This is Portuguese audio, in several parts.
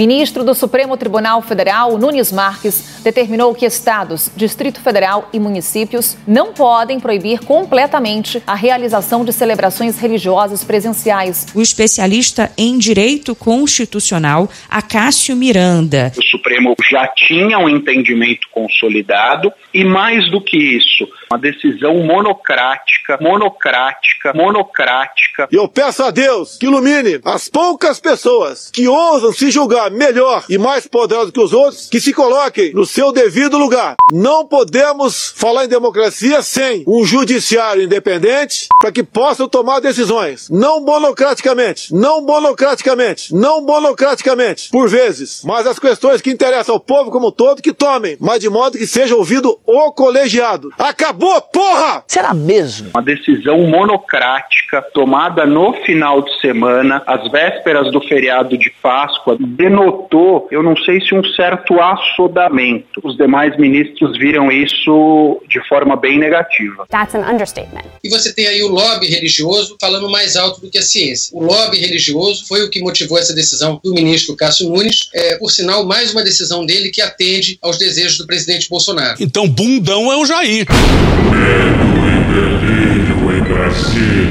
Ministro do Supremo Tribunal Federal, Nunes Marques, determinou que estados, Distrito Federal e municípios não podem proibir completamente a realização de celebrações religiosas presenciais. O especialista em direito constitucional, Acácio Miranda. O Supremo já tinha um entendimento consolidado e, mais do que isso, uma decisão monocrática, monocrática, monocrática. E eu peço a Deus que ilumine as poucas pessoas que ousam se julgar melhor e mais poderosas que os outros, que se coloquem no seu devido lugar. Não podemos falar em democracia sem um judiciário independente para que possam tomar decisões. Não monocraticamente, não monocraticamente, não monocraticamente, por vezes, mas as questões que interessam ao povo como um todo que tomem, mas de modo que seja ouvido o colegiado. Acabou, porra! Será mesmo? Uma decisão monocrática tomada no final de semana, às vésperas do feriado de Páscoa, denotou, eu não sei se um certo assodamento. Os demais ministros viram isso de forma bem negativa. That's an understatement. E você tem aí o lobby religioso falando mais alto do que a ciência. O lobby religioso foi o que motivou essa decisão do ministro Cássio Nunes, é, por sinal, mais uma decisão dele que atende aos desejos do presidente Bolsonaro. Então, bundão é o Jair. Medo e em Brasília.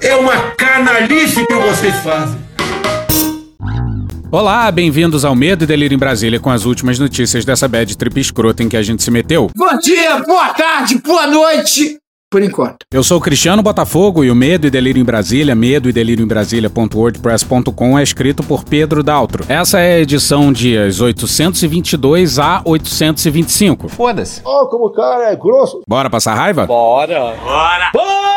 É uma canalice que vocês fazem. Olá, bem-vindos ao Medo e Delírio em Brasília com as últimas notícias dessa bad trip escrota em que a gente se meteu. Bom dia, boa tarde, boa noite. Por enquanto. Eu sou o Cristiano Botafogo e o Medo e Delírio em Brasília, medo e delírio em Brasília.wordpress.com é escrito por Pedro Daltro. Essa é a edição dias 822 a 825. Foda-se. Ó, oh, como o cara é grosso. Bora passar raiva? Bora. Bora. Bora!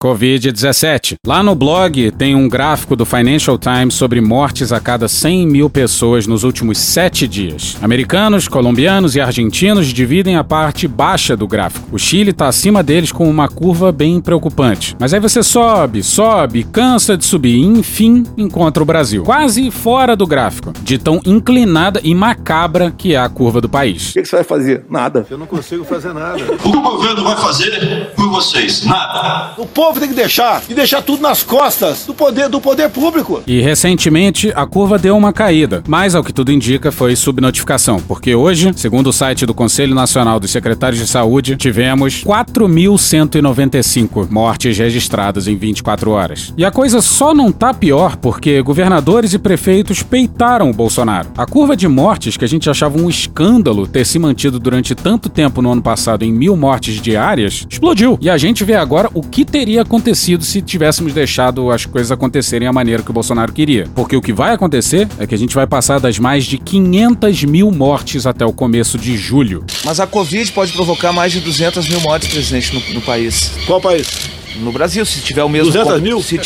Covid-17. Lá no blog tem um gráfico do Financial Times sobre mortes a cada 100 mil pessoas nos últimos sete dias. Americanos, colombianos e argentinos dividem a parte baixa do gráfico. O Chile está acima deles com uma curva bem preocupante. Mas aí você sobe, sobe, cansa de subir e enfim encontra o Brasil. Quase fora do gráfico, de tão inclinada e macabra que é a curva do país. O que, que você vai fazer? Nada. Eu não consigo fazer nada. O que o governo vai fazer por vocês? Nada. O povo tem que deixar e deixar tudo nas costas do poder do poder público. E recentemente a curva deu uma caída, mas ao que tudo indica foi subnotificação, porque hoje, segundo o site do Conselho Nacional dos Secretários de Saúde, tivemos 4.195 mortes registradas em 24 horas. E a coisa só não tá pior porque governadores e prefeitos peitaram o Bolsonaro. A curva de mortes que a gente achava um escândalo ter se mantido durante tanto tempo no ano passado em mil mortes diárias explodiu. E a gente vê agora o que teria acontecido se tivéssemos deixado as coisas acontecerem a maneira que o Bolsonaro queria. Porque o que vai acontecer é que a gente vai passar das mais de 500 mil mortes até o começo de julho. Mas a Covid pode provocar mais de 200 mil mortes, presidente, no, no país. Qual país? No Brasil, se tiver o mesmo... 200 mil? Se.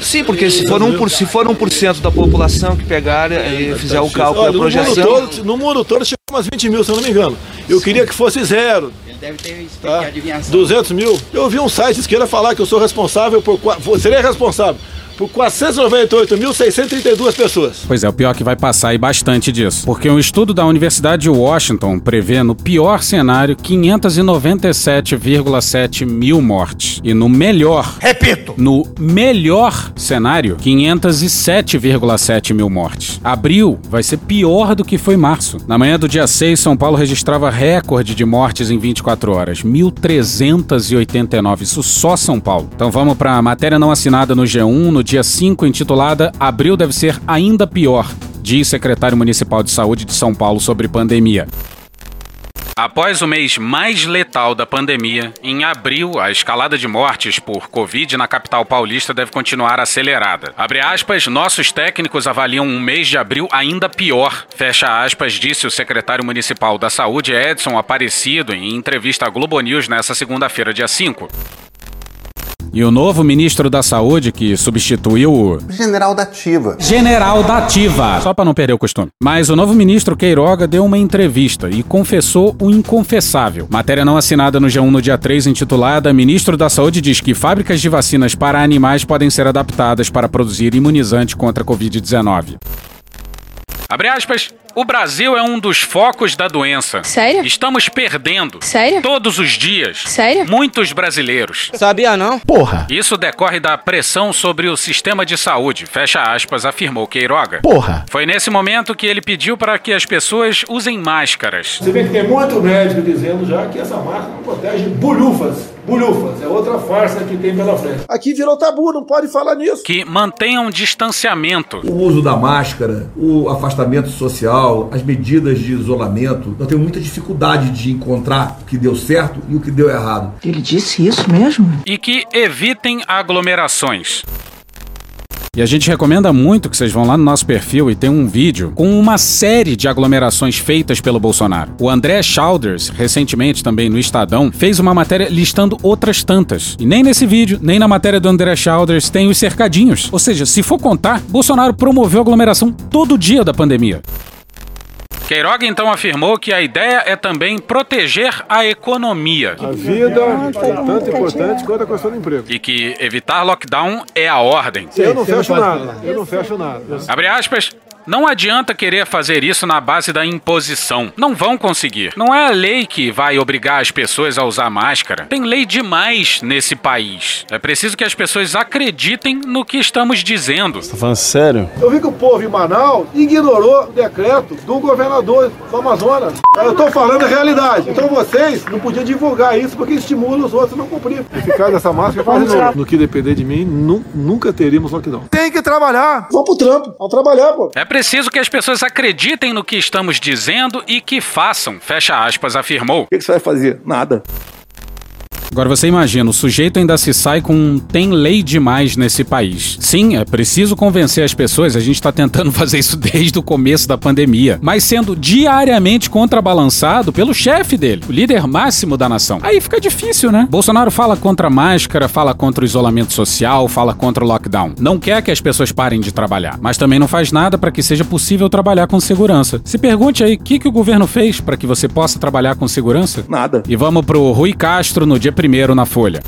Sim, porque se for 1%, se for 1 da população que pegar e fizer o cálculo e a projeção... No mundo, todo, no mundo todo chega umas 20 mil, se eu não me engano. Eu queria que fosse zero. Deve ter Tá? 200 mil. Eu vi um site esquerda falar que eu sou responsável por. Seria responsável por 498.632 pessoas. Pois é, o pior é que vai passar e bastante disso. Porque um estudo da Universidade de Washington prevê, no pior cenário, 597,7 mil mortes. E no melhor. Repito! No melhor cenário, 507,7 mil mortes. Abril vai ser pior do que foi março. Na manhã do dia 6, São Paulo registrava recorde de mortes em 24 horas. 1.389. Isso só São Paulo. Então vamos para a matéria não assinada no G1, no dia 5, intitulada Abril deve ser ainda pior, diz secretário municipal de saúde de São Paulo sobre pandemia. Após o mês mais letal da pandemia, em abril, a escalada de mortes por Covid na capital paulista deve continuar acelerada. Abre aspas, nossos técnicos avaliam um mês de abril ainda pior. Fecha aspas, disse o secretário municipal da saúde, Edson Aparecido, em entrevista à Globo News nesta segunda-feira, dia 5. E o novo ministro da Saúde, que substituiu o. General da Ativa. General da Ativa. Só para não perder o costume. Mas o novo ministro Queiroga deu uma entrevista e confessou o inconfessável. Matéria não assinada no G1 no dia 3, intitulada Ministro da Saúde diz que fábricas de vacinas para animais podem ser adaptadas para produzir imunizante contra a Covid-19. Abre aspas. O Brasil é um dos focos da doença. Sério? Estamos perdendo. Sério? Todos os dias. Sério? Muitos brasileiros. Sabia não? Porra. Isso decorre da pressão sobre o sistema de saúde, fecha aspas, afirmou Queiroga. Porra. Foi nesse momento que ele pediu para que as pessoas usem máscaras. Você vê que tem muito médico dizendo já que essa máscara não protege bolhufas. Bolhufas, é outra farsa que tem pela frente. Aqui virou tabu, não pode falar nisso. Que mantenham distanciamento. O uso da máscara, o afastamento social, as medidas de isolamento. Eu tenho muita dificuldade de encontrar o que deu certo e o que deu errado. Ele disse isso mesmo? E que evitem aglomerações. E a gente recomenda muito que vocês vão lá no nosso perfil e tem um vídeo com uma série de aglomerações feitas pelo Bolsonaro. O André Chalders, recentemente também no Estadão, fez uma matéria listando outras tantas. E nem nesse vídeo, nem na matéria do André Chalders tem os cercadinhos. Ou seja, se for contar, Bolsonaro promoveu aglomeração todo dia da pandemia. Queiroga então afirmou que a ideia é também proteger a economia. A vida é tanto importante quanto a questão do emprego. E que evitar lockdown é a ordem. Eu não fecho nada. Eu não fecho nada. Abre aspas. Não adianta querer fazer isso na base da imposição. Não vão conseguir. Não é a lei que vai obrigar as pessoas a usar máscara. Tem lei demais nesse país. É preciso que as pessoas acreditem no que estamos dizendo. Você tá falando sério? Eu vi que o povo em Manaus ignorou o decreto do governador do Amazonas. Eu tô falando a realidade. Então vocês não podiam divulgar isso porque estimula os outros a não cumprir. Eficaz dessa máscara faz de novo. No que depender de mim, nu nunca teríamos lockdown. Tem que trabalhar. Vamos pro trampo. Vamos trabalhar, pô. É preciso que as pessoas acreditem no que estamos dizendo e que façam, fecha aspas, afirmou. O que você vai fazer? Nada. Agora você imagina, o sujeito ainda se sai com um tem lei demais nesse país. Sim, é preciso convencer as pessoas, a gente está tentando fazer isso desde o começo da pandemia, mas sendo diariamente contrabalançado pelo chefe dele, o líder máximo da nação. Aí fica difícil, né? Bolsonaro fala contra a máscara, fala contra o isolamento social, fala contra o lockdown. Não quer que as pessoas parem de trabalhar, mas também não faz nada para que seja possível trabalhar com segurança. Se pergunte aí, o que, que o governo fez para que você possa trabalhar com segurança? Nada. E vamos pro Rui Castro no dia primeiro na Folha.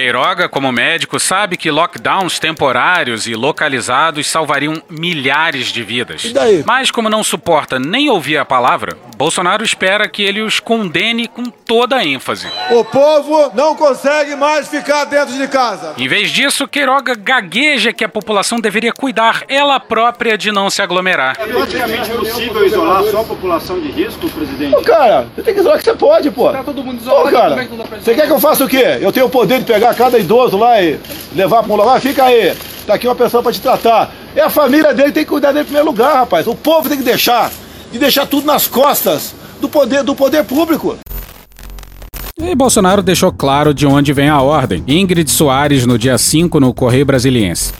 Queiroga, como médico, sabe que lockdowns temporários e localizados salvariam milhares de vidas. E daí? Mas, como não suporta nem ouvir a palavra, Bolsonaro espera que ele os condene com toda a ênfase. O povo não consegue mais ficar dentro de casa. Em vez disso, Queiroga gagueja que a população deveria cuidar ela própria de não se aglomerar. É praticamente possível isolar só a população de risco, presidente? Ô, cara, você tem que isolar que você pode, pô. Tá todo mundo isolado, Ô, cara, pra você quer que eu faça o quê? Eu tenho o poder de pegar cada idoso lá e levar para um lugar? Fica aí, tá aqui uma pessoa para te tratar. É a família dele, tem que cuidar dele em primeiro lugar, rapaz. O povo tem que deixar, e deixar tudo nas costas do poder, do poder público. E Bolsonaro deixou claro de onde vem a ordem. Ingrid Soares no dia 5 no Correio Brasiliense.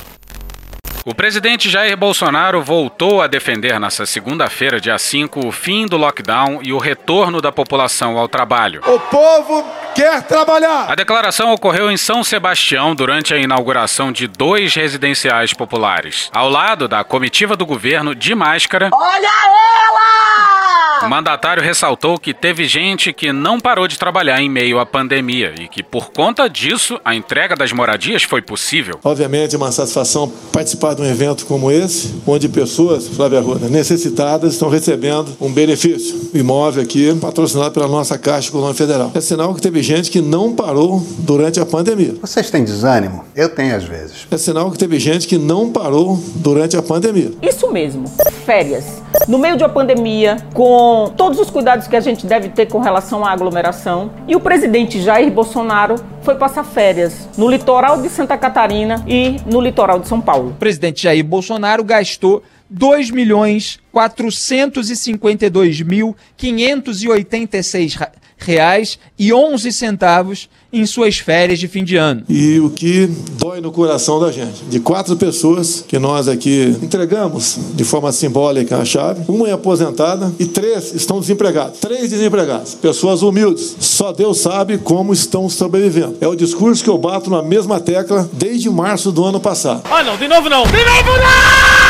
O presidente Jair Bolsonaro voltou a defender nesta segunda-feira, dia 5, o fim do lockdown e o retorno da população ao trabalho. O povo quer trabalhar. A declaração ocorreu em São Sebastião durante a inauguração de dois residenciais populares. Ao lado da comitiva do governo de máscara. Olha ela! O mandatário ressaltou que teve gente que não parou de trabalhar em meio à pandemia e que, por conta disso, a entrega das moradias foi possível. Obviamente, é uma satisfação participar de um evento como esse, onde pessoas, Flávia Arruda, necessitadas estão recebendo um benefício. Imóvel aqui, patrocinado pela nossa Caixa Econômica Federal. É sinal que teve gente que não parou durante a pandemia. Vocês têm desânimo? Eu tenho às vezes. É sinal que teve gente que não parou durante a pandemia. Isso mesmo. Férias. No meio de uma pandemia, com todos os cuidados que a gente deve ter com relação à aglomeração, e o presidente Jair Bolsonaro foi passar férias no litoral de Santa Catarina e no litoral de São Paulo. O presidente Jair Bolsonaro gastou 2 milhões 452 mil 586 reais e 11 centavos em suas férias de fim de ano. E o que dói no coração da gente, de quatro pessoas que nós aqui entregamos de forma simbólica a chave, uma é aposentada e três estão desempregados. Três desempregados, pessoas humildes. Só Deus sabe como estão sobrevivendo. É o discurso que eu bato na mesma tecla desde março do ano passado. Ah, não, de novo não! De novo não!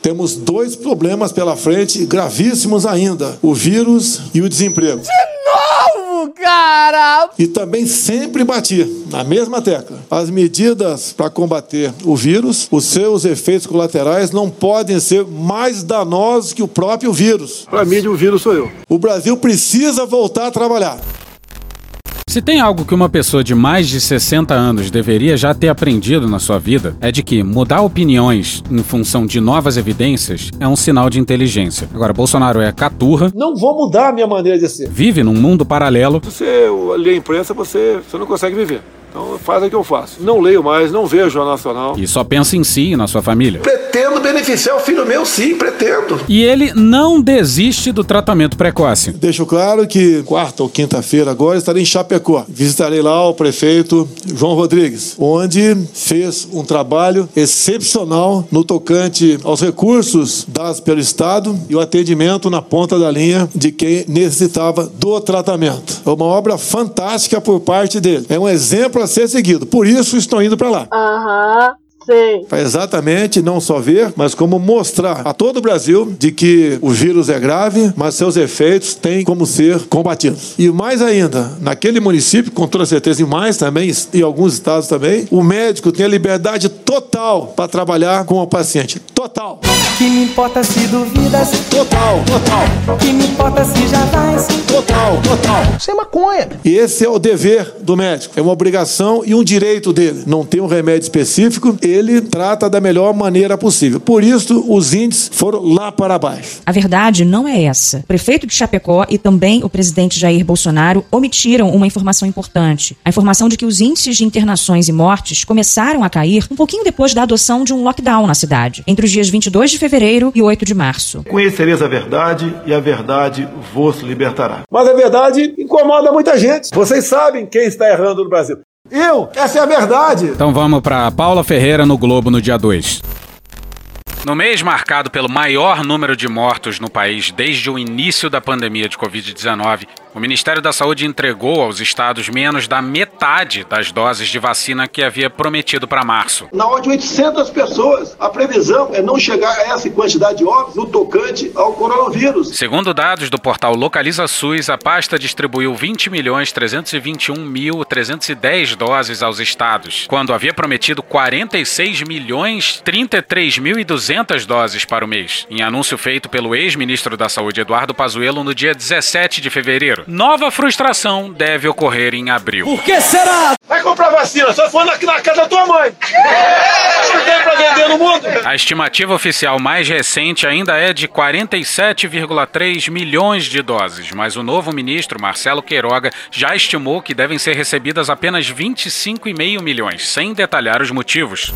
Temos dois problemas pela frente, gravíssimos ainda: o vírus e o desemprego. De novo, cara! E também sempre bati na mesma tecla. As medidas para combater o vírus, os seus efeitos colaterais não podem ser mais danosos que o próprio vírus. Para mim, o vírus sou eu. O Brasil precisa voltar a trabalhar. Se tem algo que uma pessoa de mais de 60 anos deveria já ter aprendido na sua vida, é de que mudar opiniões em função de novas evidências é um sinal de inteligência. Agora, Bolsonaro é caturra. Não vou mudar a minha maneira de ser. Vive num mundo paralelo. Se você lê a imprensa, você, você não consegue viver. Então faz o que eu faço. Não leio mais, não vejo Jornal Nacional. E só pensa em si e na sua família. Pretendo beneficiar o filho meu, sim, pretendo. E ele não desiste do tratamento precoce. Deixo claro que quarta ou quinta-feira agora estarei em Chapecó. Visitarei lá o prefeito João Rodrigues, onde fez um trabalho excepcional no tocante aos recursos dados pelo Estado e o atendimento na ponta da linha de quem necessitava do tratamento. É uma obra fantástica por parte dele. É um exemplo ser seguido. Por isso estou indo para lá. Aham. Sim. Para exatamente não só ver, mas como mostrar a todo o Brasil de que o vírus é grave, mas seus efeitos têm como ser combatidos. E mais ainda, naquele município, com toda certeza, e mais também, em alguns estados também, o médico tem a liberdade total para trabalhar com o paciente. Total. Que me importa se duvidas? Total, total. Que me importa se já vais? Total, total. Isso é maconha. E esse é o dever do médico. É uma obrigação e um direito dele. Não tem um remédio específico, ele trata da melhor maneira possível. Por isso, os índices foram lá para baixo. A verdade não é essa. O prefeito de Chapecó e também o presidente Jair Bolsonaro omitiram uma informação importante. A informação de que os índices de internações e mortes começaram a cair um pouquinho depois da adoção de um lockdown na cidade, entre os dias 22 de fevereiro e 8 de março. Conhecereis a verdade e a verdade vos libertará. Mas a verdade incomoda muita gente. Vocês sabem quem está errando no Brasil. Eu, essa é a verdade. Então vamos para Paula Ferreira no Globo no dia 2. No mês marcado pelo maior número de mortos no país desde o início da pandemia de Covid-19, o Ministério da Saúde entregou aos estados menos da metade das doses de vacina que havia prometido para março. Na ordem de 800 pessoas. A previsão é não chegar a essa quantidade de óbitos no tocante ao coronavírus. Segundo dados do portal Localiza SUS, a pasta distribuiu 20 milhões 321 mil 310 doses aos estados, quando havia prometido 46 milhões 33 mil e 200 doses para o mês, em anúncio feito pelo ex-ministro da Saúde Eduardo Pazuello no dia 17 de fevereiro. Nova frustração deve ocorrer em abril. Por que será? Vai comprar vacina, só for na, na casa da tua mãe. Não tem pra vender no mundo. A estimativa oficial mais recente ainda é de 47,3 milhões de doses, mas o novo ministro, Marcelo Queiroga, já estimou que devem ser recebidas apenas 25,5 milhões, sem detalhar os motivos.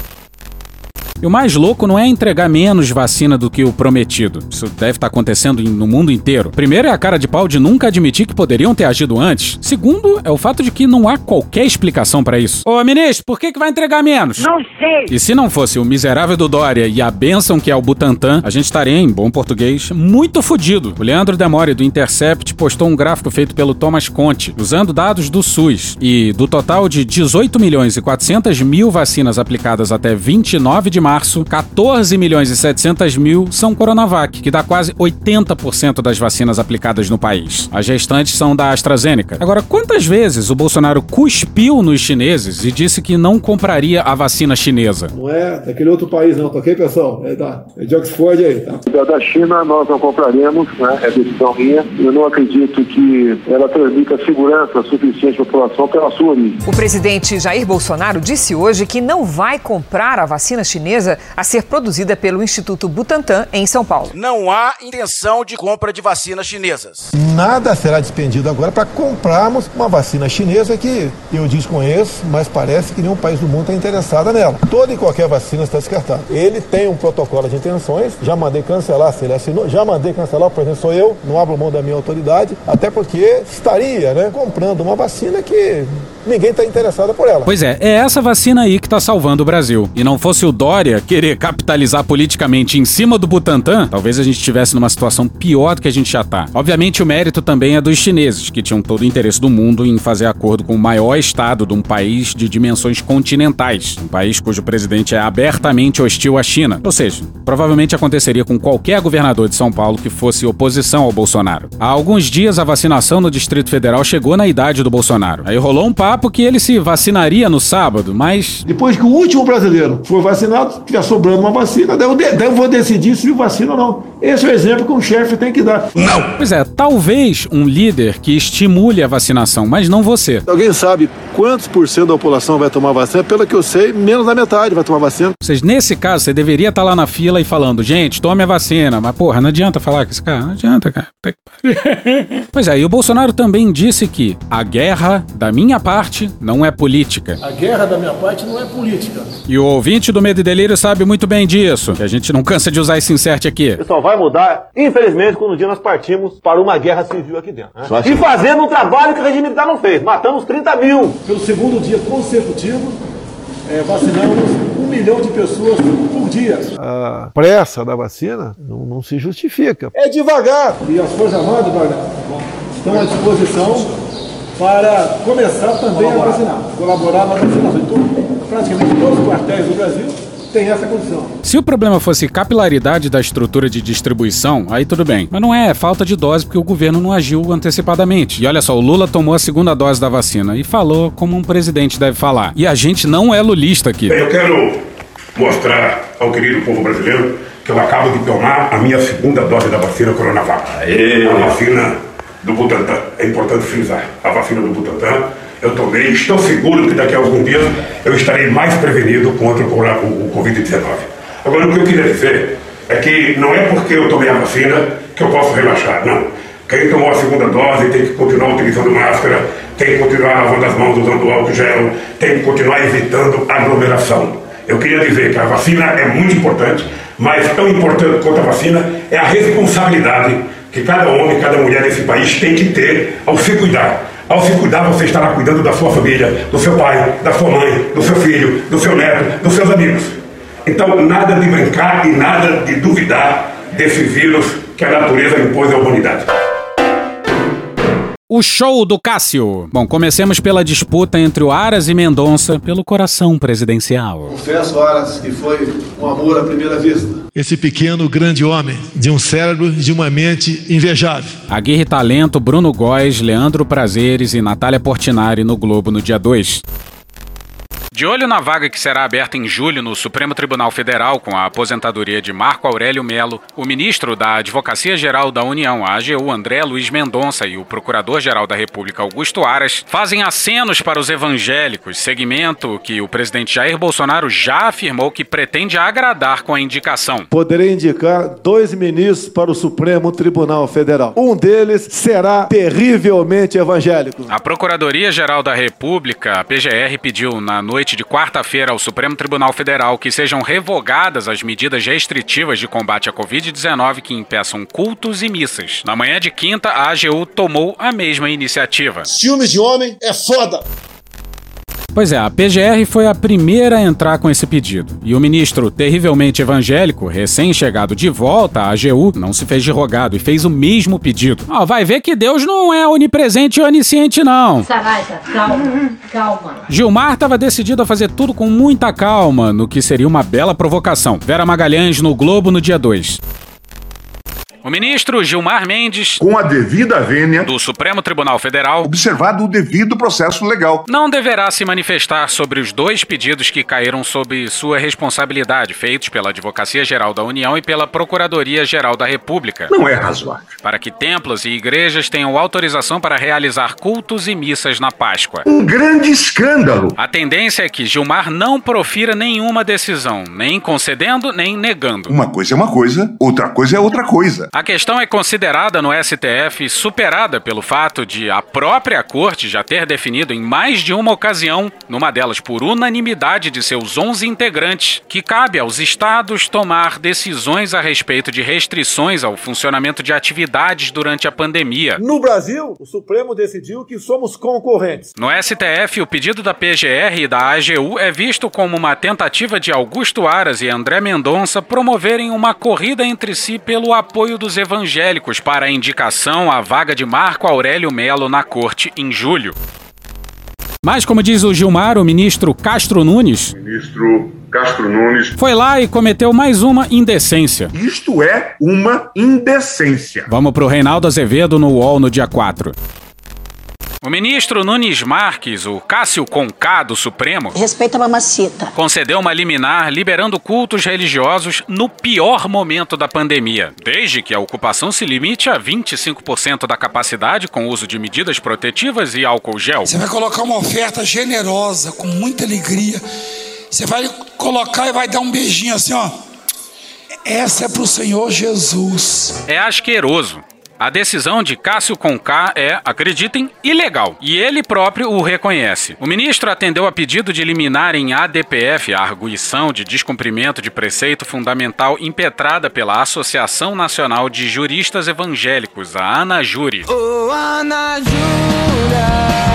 E o mais louco não é entregar menos vacina do que o prometido. Isso deve estar acontecendo no mundo inteiro. Primeiro é a cara de pau de nunca admitir que poderiam ter agido antes. Segundo é o fato de que não há qualquer explicação para isso. Ô, ministro, por que, que vai entregar menos? Não sei. E se não fosse o miserável do Dória e a benção que é o Butantan, a gente estaria, em bom português, muito fudido. O Leandro Demore, do Intercept, postou um gráfico feito pelo Thomas Conte, usando dados do SUS. E do total de 18 milhões e 400 mil vacinas aplicadas até 29 de março, 14 milhões e 700 mil são Coronavac, que dá quase 80% das vacinas aplicadas no país. As restantes são da AstraZeneca. Agora, quantas vezes o Bolsonaro cuspiu nos chineses e disse que não compraria a vacina chinesa? Não é daquele outro país, não, tá ok, pessoal? É, da, é de Oxford aí, tá? Da China nós não compraremos, né? é decisão minha. Eu não acredito que ela transmita segurança suficiente à população pela sua origem. O presidente Jair Bolsonaro disse hoje que não vai comprar a vacina chinesa a ser produzida pelo Instituto Butantan em São Paulo. Não há intenção de compra de vacinas chinesas. Nada será despendido agora para comprarmos uma vacina chinesa que eu desconheço, mas parece que nenhum país do mundo está interessado nela. Toda e qualquer vacina está descartada. Ele tem um protocolo de intenções, já mandei cancelar, se ele assinou, já mandei cancelar, por exemplo, sou eu, não abro mão da minha autoridade, até porque estaria né, comprando uma vacina que ninguém está interessado por ela. Pois é, é essa vacina aí que está salvando o Brasil. E não fosse o Dória querer capitalizar politicamente em cima do Butantan, talvez a gente estivesse numa situação pior do que a gente já tá. Obviamente o mérito também é dos chineses, que tinham todo o interesse do mundo em fazer acordo com o maior estado de um país de dimensões continentais, um país cujo presidente é abertamente hostil à China. Ou seja, provavelmente aconteceria com qualquer governador de São Paulo que fosse oposição ao Bolsonaro. Há alguns dias a vacinação no Distrito Federal chegou na idade do Bolsonaro. Aí rolou um papo que ele se vacinaria no sábado, mas Depois que o último brasileiro for vacinado, tiver sobrando uma vacina, daí eu, de- daí eu vou decidir se vacina ou não. Esse é o exemplo que um chefe tem que dar. Não! Pois é, talvez um líder que estimule a vacinação, mas não você. Alguém sabe quantos por cento da população vai tomar vacina? Pelo que eu sei, menos da metade vai tomar vacina. Seja, nesse caso, você deveria estar lá na fila e falando, gente, tome a vacina. Mas, porra, não adianta falar com esse cara. Não adianta, cara. Pois é, e o Bolsonaro também disse que a guerra, da minha parte, não é política. A guerra da minha parte não é política. E o ouvinte do Medo e Delírio sabe muito bem disso, que a gente não cansa de usar esse insert aqui. Só vai mudar, infelizmente, quando um dia nós partimos para uma guerra civil aqui dentro. né? Assim. E fazendo um trabalho que o regime militar não fez. Matamos 30 mil. Pelo segundo dia consecutivo, é, vacinamos um milhão de pessoas por dia. A pressa da vacina não, não se justifica. É devagar. E as Forças Armadas, estão à disposição para começar também a vacinar, colaborar na vacinação. Então, praticamente todos os quartéis do Brasil têm essa condição. Se o problema fosse capilaridade da estrutura de distribuição, aí tudo bem. Mas não é, é falta de dose porque o governo não agiu antecipadamente. E olha só, o Lula tomou a segunda dose da vacina e falou como um presidente deve falar. E a gente não é lulista aqui. Eu quero mostrar ao querido povo brasileiro que eu acabo de tomar a minha segunda dose da vacina Coronavac. A vacina do Butantan. É importante frisar. A vacina do Butantan eu tomei. Estou seguro que daqui a algum dia eu estarei mais prevenido contra o, corona- o- o Covid-19. Agora, o que eu queria dizer é que não é porque eu tomei a vacina que eu posso relaxar. Não. Quem tomou a segunda dose tem que continuar utilizando máscara, tem que continuar lavando as mãos usando álcool gel, tem que continuar evitando aglomeração. Eu queria dizer que a vacina é muito importante, mas tão importante quanto a vacina é a responsabilidade que cada homem, cada mulher desse país tem que ter ao se cuidar. Ao se cuidar, você estará cuidando da sua família, do seu pai, da sua mãe, do seu filho, do seu neto, dos seus amigos. Então, nada de brincar e nada de duvidar desse vírus que a natureza impôs à humanidade. O show do Cássio. Bom, comecemos pela disputa entre o Aras e Mendonça pelo coração presidencial. Confesso, Aras, que foi um amor à primeira vista. Esse pequeno, grande homem, de um cérebro e de uma mente invejável. A Guerra e Talento, Bruno Góes, Leandro Prazeres e Natália Portinari no Globo no dia 2. De olho na vaga que será aberta em julho no Supremo Tribunal Federal com a aposentadoria de Marco Aurélio Melo, o ministro da Advocacia Geral da União, a AGU, André Luiz Mendonça, e o Procurador-Geral da República, Augusto Aras, fazem acenos para os evangélicos, segmento que o presidente Jair Bolsonaro já afirmou que pretende agradar com a indicação. Poderei indicar dois ministros para o Supremo Tribunal Federal. Um deles será terrivelmente evangélico. A Procuradoria-Geral da República, a PGR, pediu na noite de quarta-feira ao Supremo Tribunal Federal que sejam revogadas as medidas restritivas de combate à Covid-19 que impeçam cultos e missas. Na manhã de quinta, a AGU tomou a mesma iniciativa. Ciúmes de homem é foda. Pois é, a PGR foi a primeira a entrar com esse pedido. E o ministro terrivelmente evangélico, recém-chegado de volta à AGU, não se fez de rogado e fez o mesmo pedido. Ó, vai ver que Deus não é onipresente e onisciente, não. Saraiva, calma, calma. Gilmar estava decidido a fazer tudo com muita calma, no que seria uma bela provocação. Vera Magalhães no Globo no dia 2. O ministro Gilmar Mendes, com a devida vênia do Supremo Tribunal Federal, observado o devido processo legal. não deverá se manifestar sobre os dois pedidos que caíram sob sua responsabilidade, feitos pela Advocacia Geral da União e pela Procuradoria Geral da República. Não é razoável. Para que templos e igrejas tenham autorização para realizar cultos e missas na Páscoa. Um grande escândalo. A tendência é que Gilmar não profira nenhuma decisão, nem concedendo nem negando. Uma coisa é uma coisa, outra coisa é outra coisa. A questão é considerada no STF superada pelo fato de a própria corte já ter definido em mais de uma ocasião, numa delas por unanimidade de seus 11 integrantes, que cabe aos estados tomar decisões a respeito de restrições ao funcionamento de atividades durante a pandemia. No Brasil, o Supremo decidiu que somos concorrentes. No STF, o pedido da PGR e da AGU é visto como uma tentativa de Augusto Aras e André Mendonça promoverem uma corrida entre si pelo apoio dos Evangélicos para a indicação à vaga de Marco Aurélio Melo na corte em julho. Mas, como diz o Gilmar, o ministro Castro Nunes. Ministro Castro Nunes. Foi lá e cometeu mais uma indecência. Isto é uma indecência. Vamos pro Reinaldo Azevedo no UOL no dia 4. O ministro Nunes Marques, o Cássio Conká do Supremo, Respeita a mamacita. concedeu uma liminar liberando cultos religiosos no pior momento da pandemia, desde que a ocupação se limite a 25% da capacidade com uso de medidas protetivas e álcool gel. Você vai colocar uma oferta generosa, com muita alegria. Você vai colocar e vai dar um beijinho assim, ó. Essa é pro Senhor Jesus. É asqueroso. A decisão de Cássio Conká é, acreditem, ilegal. E ele próprio o reconhece. O ministro atendeu a pedido de eliminar em ADPF a arguição de descumprimento de preceito fundamental impetrada pela Associação Nacional de Juristas Evangélicos, a ANAJURI.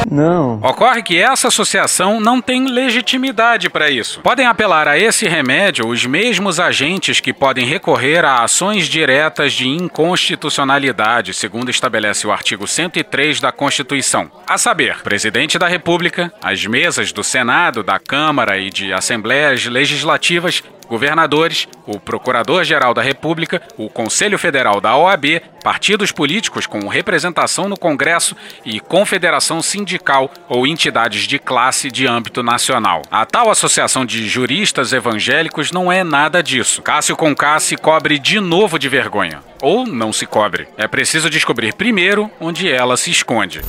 Não. Ocorre que essa associação não tem legitimidade para isso. Podem apelar a esse remédio os mesmos agentes que podem recorrer a ações diretas de inconstitucionalidade, segundo estabelece o artigo 103 da Constituição. A saber, presidente da República, as mesas do Senado, da Câmara e de assembleias legislativas, governadores, o Procurador-Geral da República, o Conselho Federal da OAB, partidos políticos com representação no Congresso e confederação sindical ou entidades de classe de âmbito nacional. A tal Associação de Juristas Evangélicos não é nada disso. Cássio Conká se cobre de novo de vergonha. Ou não se cobre. É preciso descobrir primeiro onde ela se esconde.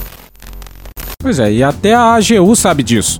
Pois é, e até a AGU sabe disso.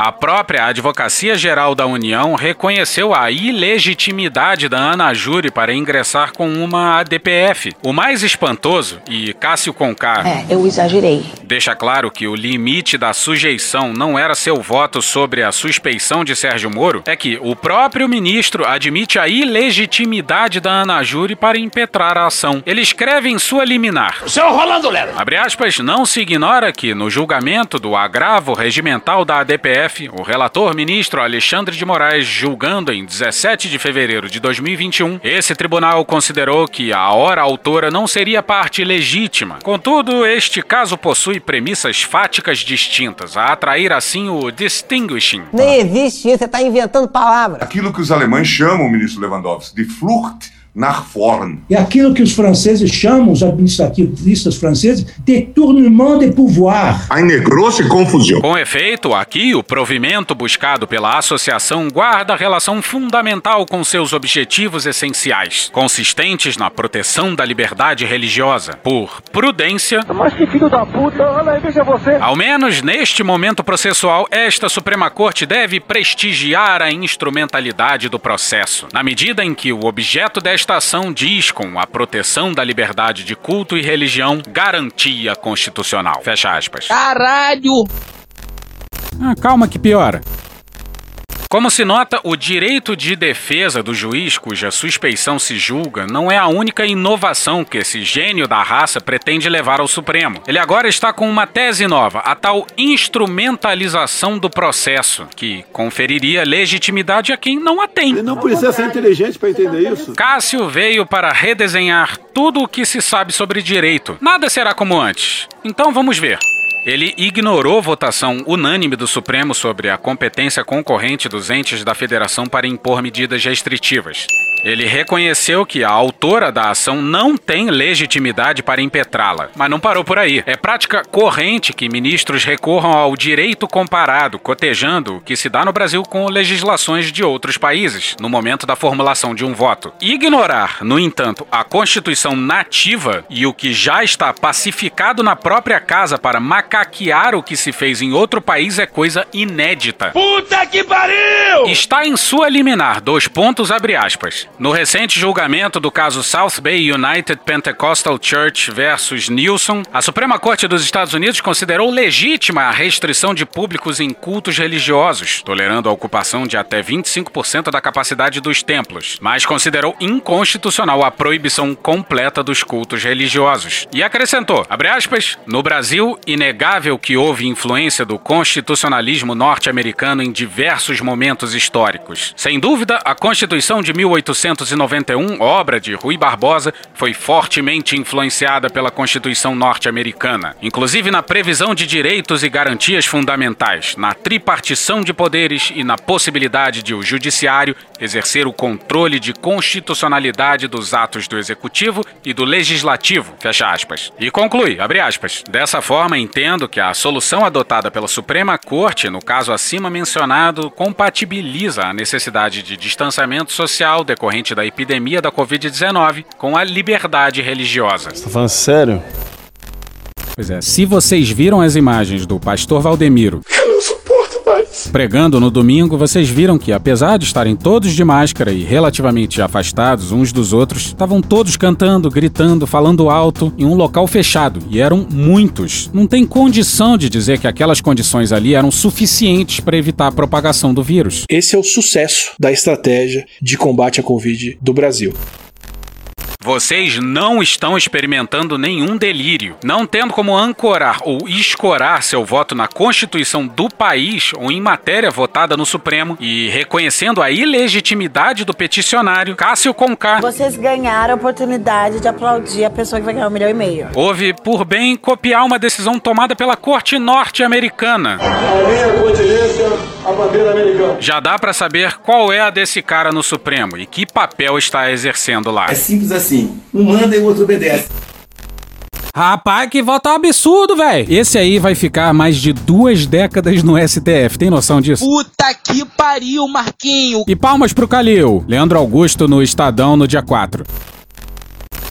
A própria Advocacia Geral da União reconheceu a ilegitimidade da Ana Júri para ingressar com uma ADPF. O mais espantoso, e Cássio Conká É, eu exagerei. deixa claro que o limite da sujeição não era seu voto sobre a suspeição de Sérgio Moro, é que o próprio ministro admite a ilegitimidade da Ana Júri para impetrar a ação. Ele escreve em sua liminar. Seu Rolando Lero. Abre aspas, não se ignora que, no julgamento do agravo regimental da ADPF, o relator ministro Alexandre de Moraes, julgando em 17 de fevereiro de 2021, esse tribunal considerou que a hora autora não seria parte legítima. Contudo, este caso possui premissas fáticas distintas, a atrair assim o distinguishing. Nem existe isso, você está inventando palavras. Aquilo que os alemães chamam, ministro Lewandowski, de Flucht nach vorn. É aquilo que os franceses chamam, os administrativistas franceses, de tournement de pouvoir. Eine grosse Confusão. Com efeito, aqui o provimento buscado pela associação guarda relação fundamental com seus objetivos essenciais, consistentes na proteção da liberdade religiosa, por prudência. Mas que filho da puta, olha aí, veja você. Ao menos neste momento processual, esta Suprema Corte deve prestigiar a instrumentalidade do processo, na medida em que o objeto desta ação diz com a proteção da liberdade de culto e religião garantia constitucional. Fecha aspas. Caralho! Ah, calma que piora. Como se nota, o direito de defesa do juiz cuja suspeição se julga não é a única inovação que esse gênio da raça pretende levar ao Supremo. Ele agora está com uma tese nova, a tal instrumentalização do processo, que conferiria legitimidade a quem não a tem. Ele não precisa ser inteligente para entender isso. Cássio veio para redesenhar tudo o que se sabe sobre direito. Nada será como antes. Então vamos ver. Ele ignorou votação unânime do Supremo sobre a competência concorrente dos entes da federação para impor medidas restritivas. Ele reconheceu que a autora da ação não tem legitimidade para impetrá-la, mas não parou por aí. É prática corrente que ministros recorram ao direito comparado, cotejando o que se dá no Brasil com legislações de outros países, no momento da formulação de um voto. Ignorar, no entanto, a Constituição nativa e o que já está pacificado na própria casa para macaquear o que se fez em outro país é coisa inédita. Puta que pariu! Está em sua liminar, dois pontos abre aspas. No recente julgamento do caso South Bay United Pentecostal Church versus Nilson, a Suprema Corte dos Estados Unidos considerou legítima a restrição de públicos em cultos religiosos, tolerando a ocupação de até 25% da capacidade dos templos, mas considerou inconstitucional a proibição completa dos cultos religiosos. E acrescentou, aspas, no Brasil, inegável que houve influência do constitucionalismo norte-americano em diversos momentos históricos. Sem dúvida, a Constituição de 1888 1891, obra de Rui Barbosa, foi fortemente influenciada pela Constituição norte-americana, inclusive na previsão de direitos e garantias fundamentais, na tripartição de poderes e na possibilidade de o judiciário exercer o controle de constitucionalidade dos atos do executivo e do legislativo, fecha aspas. E conclui, abre aspas. Dessa forma, entendo que a solução adotada pela Suprema Corte, no caso acima mencionado, compatibiliza a necessidade de distanciamento social decorrente da epidemia da Covid-19 com a liberdade religiosa. Você tá falando sério? Pois é, se vocês viram as imagens do pastor Valdemiro pregando no domingo, vocês viram que, apesar de estarem todos de máscara e relativamente afastados uns dos outros, estavam todos cantando, gritando, falando alto em um local fechado. E eram muitos. Não tem condição de dizer que aquelas condições ali eram suficientes para evitar a propagação do vírus. Esse é o sucesso da estratégia de combate à Covid do Brasil. Vocês não estão experimentando nenhum delírio, não tendo como ancorar ou escorar seu voto na Constituição do país ou em matéria votada no Supremo e reconhecendo a ilegitimidade do peticionário Cássio Conká. Vocês ganharam a oportunidade de aplaudir a pessoa que vai ganhar um milhão e meio. Houve por bem copiar uma decisão tomada pela Corte Norte-Americana. A minha continência, a bandeira americana. Já dá pra saber qual é a desse cara no Supremo e que papel está exercendo lá. É simples assim. Um manda e o outro obedece. Rapaz, que voto absurdo, velho. Esse aí vai ficar mais de duas décadas no STF. Tem noção disso? Puta que pariu, Marquinho. E palmas pro Calil. Leandro Augusto no Estadão no dia 4.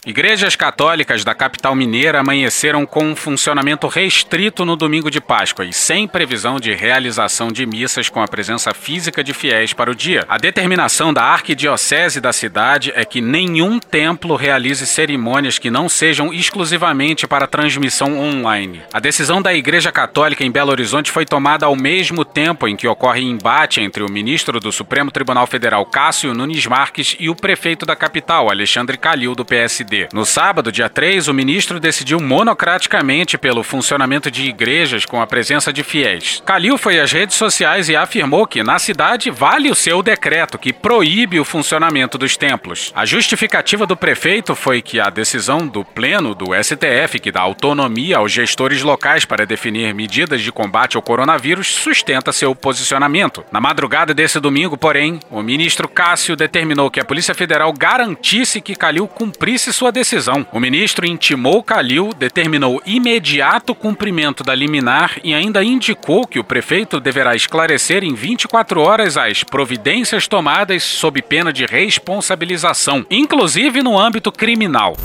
Igrejas católicas da capital mineira amanheceram com um funcionamento restrito no domingo de Páscoa e sem previsão de realização de missas com a presença física de fiéis para o dia. A determinação da arquidiocese da cidade é que nenhum templo realize cerimônias que não sejam exclusivamente para transmissão online. A decisão da Igreja Católica em Belo Horizonte foi tomada ao mesmo tempo em que ocorre embate entre o ministro do Supremo Tribunal Federal Cássio Nunes Marques e o prefeito da capital, Alexandre Calil, do PSD. No sábado, dia 3, o ministro decidiu monocraticamente pelo funcionamento de igrejas com a presença de fiéis. Calil foi às redes sociais e afirmou que na cidade vale o seu decreto que proíbe o funcionamento dos templos. A justificativa do prefeito foi que a decisão do pleno do STF, que dá autonomia aos gestores locais para definir medidas de combate ao coronavírus, sustenta seu posicionamento. Na madrugada desse domingo, porém, o ministro Cássio determinou que a Polícia Federal garantisse que Calil cumprisse sua decisão. O ministro intimou Calil, determinou imediato cumprimento da liminar e ainda indicou que o prefeito deverá esclarecer em 24 horas as providências tomadas sob pena de responsabilização, inclusive no âmbito criminal.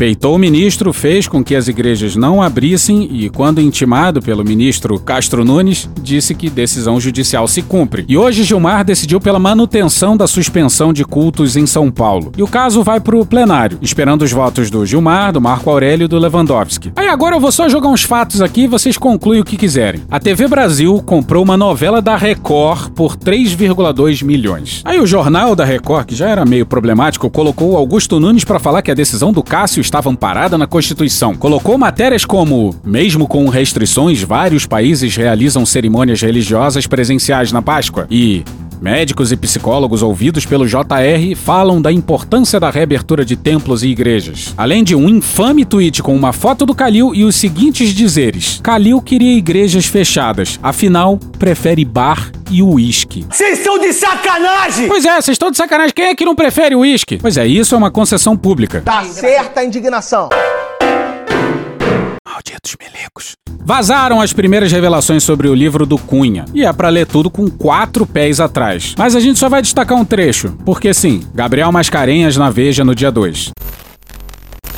Peitou o ministro, fez com que as igrejas não abrissem e, quando intimado pelo ministro Castro Nunes, disse que decisão judicial se cumpre. E hoje Gilmar decidiu pela manutenção da suspensão de cultos em São Paulo. E o caso vai para o plenário, esperando os votos do Gilmar, do Marco Aurélio e do Lewandowski. Aí agora eu vou só jogar uns fatos aqui e vocês concluem o que quiserem. A TV Brasil comprou uma novela da Record por 3,2 milhões. Aí o jornal da Record, que já era meio problemático, colocou Augusto Nunes para falar que a decisão do Cássio estava amparada na Constituição. Colocou matérias como: mesmo com restrições, vários países realizam cerimônias religiosas presenciais na Páscoa. E Médicos e psicólogos ouvidos pelo JR falam da importância da reabertura de templos e igrejas. Além de um infame tweet com uma foto do Calil e os seguintes dizeres: Calil queria igrejas fechadas, afinal, prefere bar e uísque. Vocês estão de sacanagem! Pois é, vocês estão de sacanagem. Quem é que não prefere uísque? Pois é, isso é uma concessão pública. Tá certa a indignação. Malditos melecos. Vazaram as primeiras revelações sobre o livro do Cunha. E é pra ler tudo com quatro pés atrás. Mas a gente só vai destacar um trecho. Porque sim, Gabriel Mascarenhas na Veja no dia 2.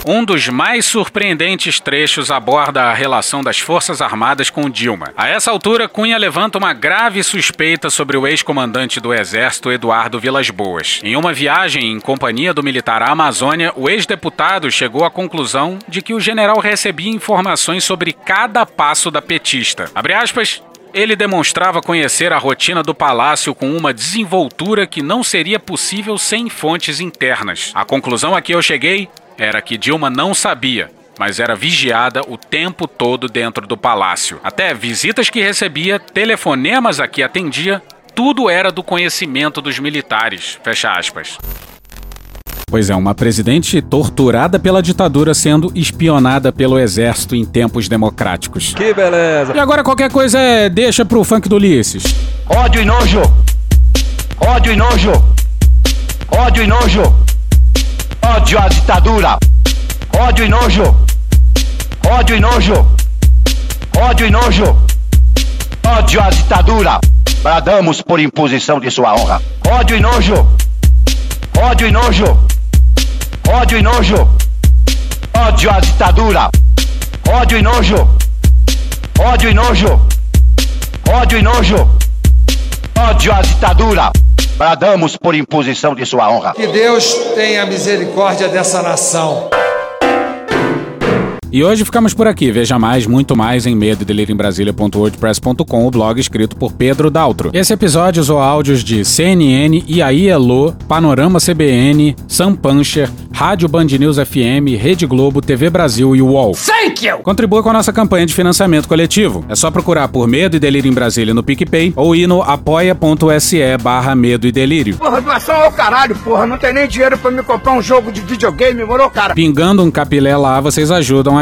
Um dos mais surpreendentes trechos aborda a relação das Forças Armadas com Dilma. A essa altura, Cunha levanta uma grave suspeita sobre o ex-comandante do Exército, Eduardo Vilas Boas. Em uma viagem em companhia do militar à Amazônia, o ex-deputado chegou à conclusão de que o general recebia informações sobre cada passo da petista. Abre aspas, ele demonstrava conhecer a rotina do palácio com uma desenvoltura que não seria possível sem fontes internas. A conclusão a que eu cheguei era que Dilma não sabia, mas era vigiada o tempo todo dentro do palácio. Até visitas que recebia, telefonemas a que atendia, tudo era do conhecimento dos militares. Fecha aspas. Pois é, uma presidente torturada pela ditadura sendo espionada pelo exército em tempos democráticos. Que beleza! E agora qualquer coisa é deixa pro funk do Ulisses. Ódio e nojo! Ódio e nojo! Ódio e nojo! Ódio à ditadura! Ódio e nojo! Ódio e nojo! Ódio e nojo! Ódio à ditadura! Bradamos por imposição de sua honra. Ódio e nojo! Ódio e nojo! Ódio e nojo! Ódio à ditadura! Ódio e nojo! Ódio e nojo! Ódio e nojo! Ódio à ditadura! Bradamos por imposição de sua honra. Que Deus tenha misericórdia dessa nação. E hoje ficamos por aqui. Veja mais, muito mais em medo o blog escrito por Pedro Daltro. Esse episódio usou áudios de CNN, IAI Elo, Panorama CBN, Sam Puncher, Rádio Band News FM, Rede Globo, TV Brasil e UOL. Thank you! Contribua com a nossa campanha de financiamento coletivo. É só procurar por Medo e Delírio em Brasília no PicPay ou ir no apoia.se barra Medo e Delírio. Porra, doação ao caralho, porra. Não tem nem dinheiro pra me comprar um jogo de videogame, morou, cara? Pingando um capilé lá, vocês ajudam a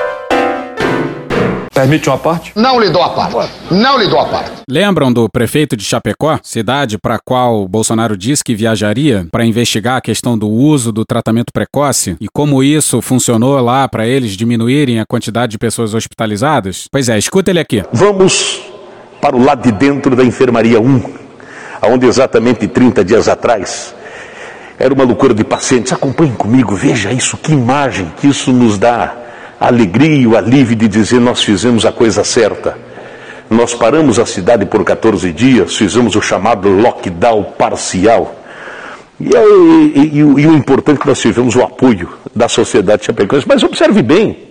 Permite uma parte? Não lhe dou a parte. Não lhe dou a parte. Lembram do prefeito de Chapecó, cidade para qual Bolsonaro disse que viajaria para investigar a questão do uso do tratamento precoce e como isso funcionou lá para eles diminuírem a quantidade de pessoas hospitalizadas? Pois é, escuta ele aqui. Vamos para o lado de dentro da enfermaria 1, onde exatamente 30 dias atrás era uma loucura de pacientes. Acompanhem comigo, veja isso, que imagem que isso nos dá a alegria e o alívio de dizer nós fizemos a coisa certa. Nós paramos a cidade por 14 dias, fizemos o chamado lockdown parcial. E, e, e, e o importante é que nós tivemos o apoio da sociedade chapecoense. Mas observe bem,